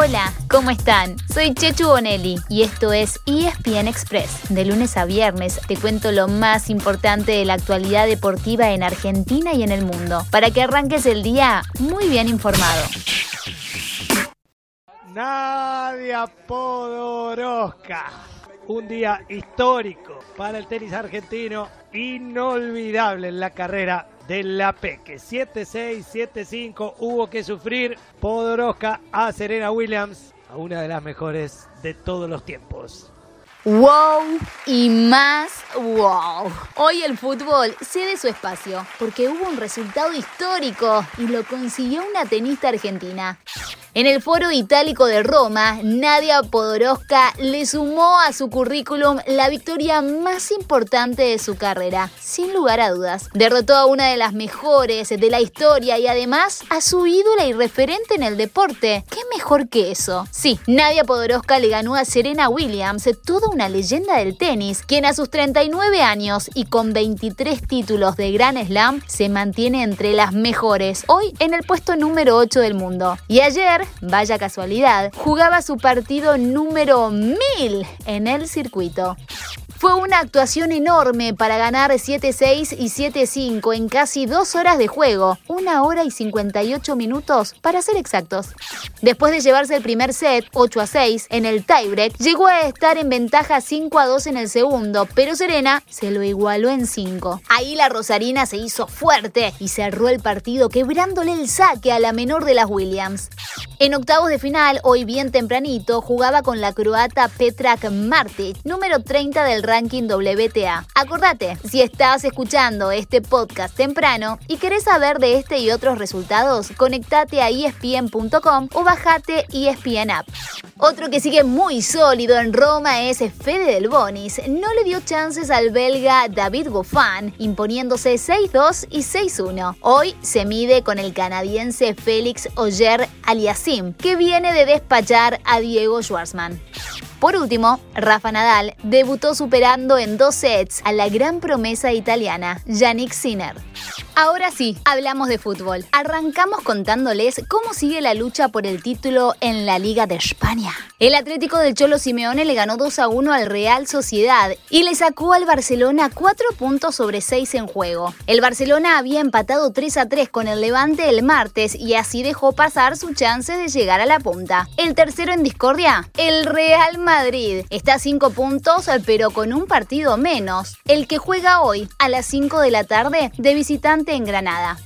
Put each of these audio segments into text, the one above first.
Hola, ¿cómo están? Soy Chechu Bonelli y esto es ESPN Express. De lunes a viernes te cuento lo más importante de la actualidad deportiva en Argentina y en el mundo, para que arranques el día muy bien informado. Nadia Podoroska. Un día histórico para el tenis argentino, inolvidable en la carrera de la Peque. 7-6, 7-5, hubo que sufrir Podoroska a Serena Williams, a una de las mejores de todos los tiempos. Wow y más wow. Hoy el fútbol cede su espacio porque hubo un resultado histórico y lo consiguió una tenista argentina. En el foro itálico de Roma, Nadia Podoroska le sumó a su currículum la victoria más importante de su carrera, sin lugar a dudas. Derrotó a una de las mejores de la historia y además a su ídola y referente en el deporte. ¿Qué mejor que eso? Sí, Nadia Podoroska le ganó a Serena Williams, toda una leyenda del tenis, quien a sus 39 años y con 23 títulos de Grand Slam se mantiene entre las mejores, hoy en el puesto número 8 del mundo. Y ayer vaya casualidad, jugaba su partido número 1000 en el circuito. Fue una actuación enorme para ganar 7-6 y 7-5 en casi dos horas de juego, una hora y 58 minutos para ser exactos. Después de llevarse el primer set, 8 6, en el tiebreak, llegó a estar en ventaja 5 2 en el segundo, pero Serena se lo igualó en 5. Ahí la Rosarina se hizo fuerte y cerró el partido quebrándole el saque a la menor de las Williams. En octavos de final, hoy bien tempranito, jugaba con la croata Petrak Martic, número 30 del ranking WTA. Acordate, si estás escuchando este podcast temprano y querés saber de este y otros resultados, conectate a espn.com o bajate ESPN App. Otro que sigue muy sólido en Roma es Fede Del Bonis. No le dio chances al belga David Goffin, imponiéndose 6-2 y 6-1. Hoy se mide con el canadiense Félix Oyer Aliasim, que viene de despachar a Diego Schwartzman. Por último, Rafa Nadal debutó superando en dos sets a la gran promesa italiana, Yannick Sinner. Ahora sí, hablamos de fútbol. Arrancamos contándoles cómo sigue la lucha por el título en la Liga de España. El Atlético del Cholo Simeone le ganó 2 a 1 al Real Sociedad y le sacó al Barcelona 4 puntos sobre 6 en juego. El Barcelona había empatado 3 a 3 con el Levante el martes y así dejó pasar su chance de llegar a la punta. El tercero en discordia, el Real Madrid. Está a 5 puntos, pero con un partido menos. El que juega hoy a las 5 de la tarde de visitante en Granada.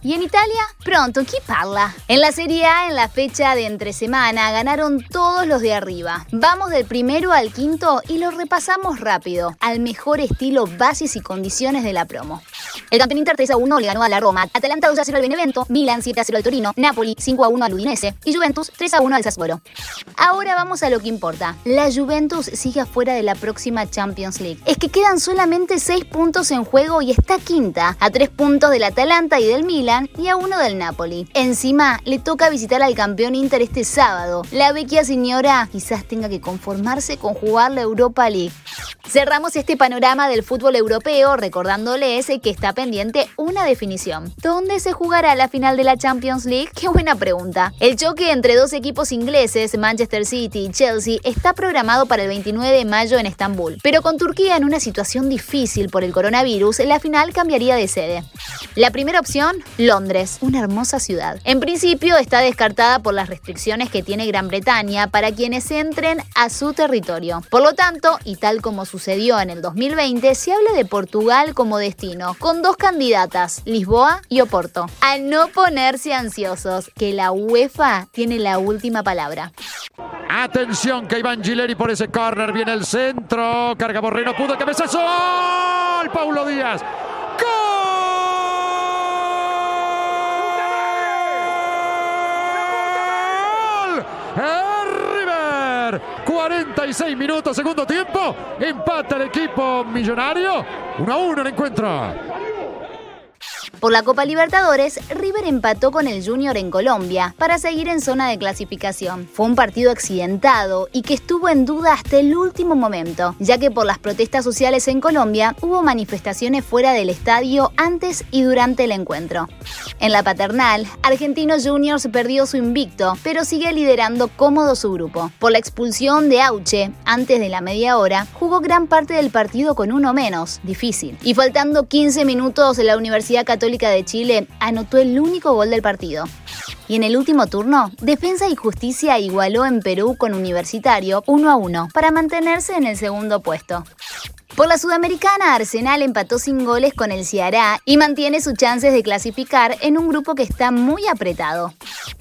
Y en Italia, pronto, ¿qué parla? En la Serie A, en la fecha de entre semana, ganaron todos los de arriba. Vamos del primero al quinto y lo repasamos rápido, al mejor estilo, bases y condiciones de la promo. El campeón Inter 3 a 1 le ganó a la Roma, Atalanta 2 a 0 al Benevento, Milan 7 a 0 al Torino, Napoli 5 a 1 al Udinese y Juventus 3 a 1 al Sassuolo. Ahora vamos a lo que importa. La Juventus sigue afuera de la próxima Champions League. Es que quedan solamente 6 puntos en juego y está quinta, a 3 puntos del Atalanta y del Milan y a 1 del Napoli. Encima, le toca visitar al campeón Inter este sábado. La vecchia señora quizás tenga que conformarse con jugar la Europa League. Cerramos este panorama del fútbol europeo recordándoles que está pendiente una definición. ¿Dónde se jugará la final de la Champions League? Qué buena pregunta. El choque entre dos equipos ingleses, Manchester City y Chelsea, está programado para el 29 de mayo en Estambul. Pero con Turquía en una situación difícil por el coronavirus, la final cambiaría de sede. La primera opción, Londres, una hermosa ciudad. En principio está descartada por las restricciones que tiene Gran Bretaña para quienes entren a su territorio. Por lo tanto, y tal como sucedió en el 2020, se habla de Portugal como destino, con dos candidatas, Lisboa y Oporto. A no ponerse ansiosos, que la UEFA tiene la última palabra. Atención que Iván Gileri por ese corner, viene el centro, carga Borrero, pudo, cabezazo, ¡Gol! Paulo Díaz. River. 46 minutos, segundo tiempo. Empata el equipo millonario. 1 a 1 el encuentro. Por la Copa Libertadores, River empató con el Junior en Colombia para seguir en zona de clasificación. Fue un partido accidentado y que estuvo en duda hasta el último momento, ya que por las protestas sociales en Colombia hubo manifestaciones fuera del estadio antes y durante el encuentro. En la paternal, Argentinos Juniors perdió su invicto, pero sigue liderando cómodo su grupo. Por la expulsión de Auche, antes de la media hora, jugó gran parte del partido con uno menos, difícil. Y faltando 15 minutos, la Universidad Católica de Chile anotó el único gol del partido. Y en el último turno, Defensa y Justicia igualó en Perú con Universitario 1 a 1 para mantenerse en el segundo puesto. Por la Sudamericana, Arsenal empató sin goles con el Ceará y mantiene sus chances de clasificar en un grupo que está muy apretado.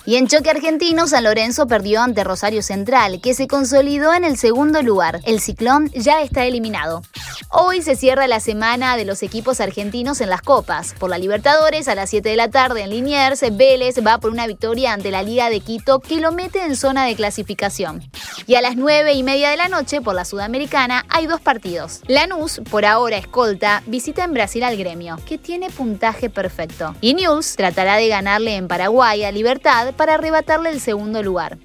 Y en choque argentino, San Lorenzo perdió ante Rosario Central, que se consolidó en el segundo lugar. El ciclón ya está eliminado. Hoy se cierra la semana de los equipos argentinos en las copas. Por la Libertadores, a las 7 de la tarde en Liniers, Vélez va por una victoria ante la Liga de Quito que lo mete en zona de clasificación. Y a las 9 y media de la noche, por la Sudamericana, hay dos partidos. Lanús, por ahora escolta, visita en Brasil al gremio, que tiene puntaje perfecto. Y News tratará de ganarle en Paraguay a Libertad para arrebatarle el segundo lugar.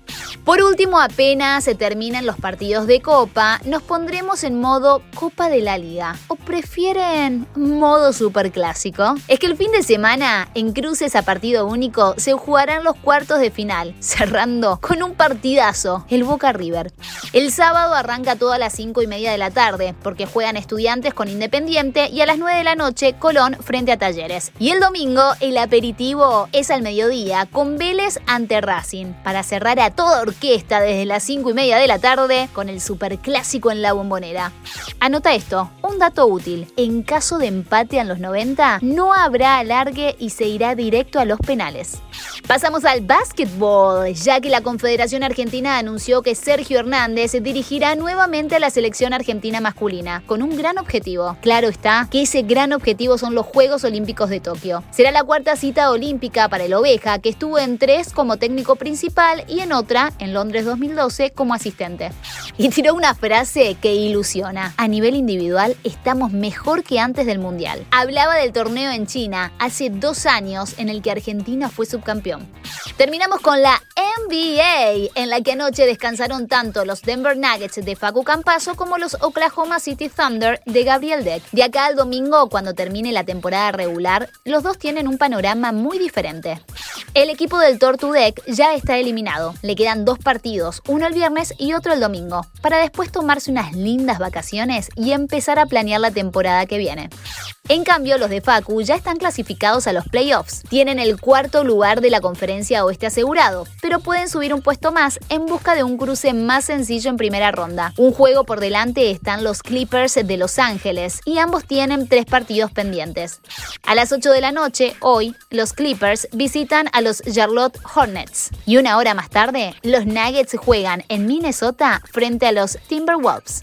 Por último, apenas se terminan los partidos de Copa, nos pondremos en modo Copa de la Liga. ¿O prefieren modo superclásico? Es que el fin de semana, en cruces a partido único, se jugarán los cuartos de final, cerrando con un partidazo, el Boca River. El sábado arranca todo a las 5 y media de la tarde, porque juegan estudiantes con Independiente y a las 9 de la noche Colón frente a Talleres. Y el domingo, el aperitivo es al mediodía, con Vélez ante Racing, para cerrar a toda orquesta desde las 5 y media de la tarde con el superclásico en la bombonera. Anota esto, un dato útil. En caso de empate en los 90, no habrá alargue y se irá directo a los penales. Pasamos al básquetbol, ya que la Confederación Argentina anunció que Sergio Hernández dirigirá nuevamente a la selección argentina masculina, con un gran objetivo. Claro está que ese gran objetivo son los Juegos Olímpicos de Tokio. Será la cuarta cita olímpica para el Oveja, que estuvo en tres como técnico principal y en otra, en Londres 2012, como asistente. Y tiró una frase que ilusiona. A nivel individual estamos mejor que antes del Mundial. Hablaba del torneo en China hace dos años en el que Argentina fue subcampeón. Terminamos con la NBA, en la que anoche descansaron tanto los Denver Nuggets de Facu Campaso como los Oklahoma City Thunder de Gabriel Deck. De acá al domingo, cuando termine la temporada regular, los dos tienen un panorama muy diferente. El equipo del Tortu Deck ya está eliminado. Le quedan dos partidos, uno el viernes y otro el domingo, para después tomarse unas lindas vacaciones y empezar a planear la temporada que viene. En cambio, los de Facu ya están clasificados a los playoffs. Tienen el cuarto lugar de la conferencia oeste asegurado, pero pueden subir un puesto más en busca de un cruce más sencillo en primera ronda. Un juego por delante están los Clippers de Los Ángeles y ambos tienen tres partidos pendientes. A las 8 de la noche, hoy, los Clippers visitan a los Charlotte Hornets. Y una hora más tarde, los Nuggets juegan en Minnesota frente a los Timberwolves.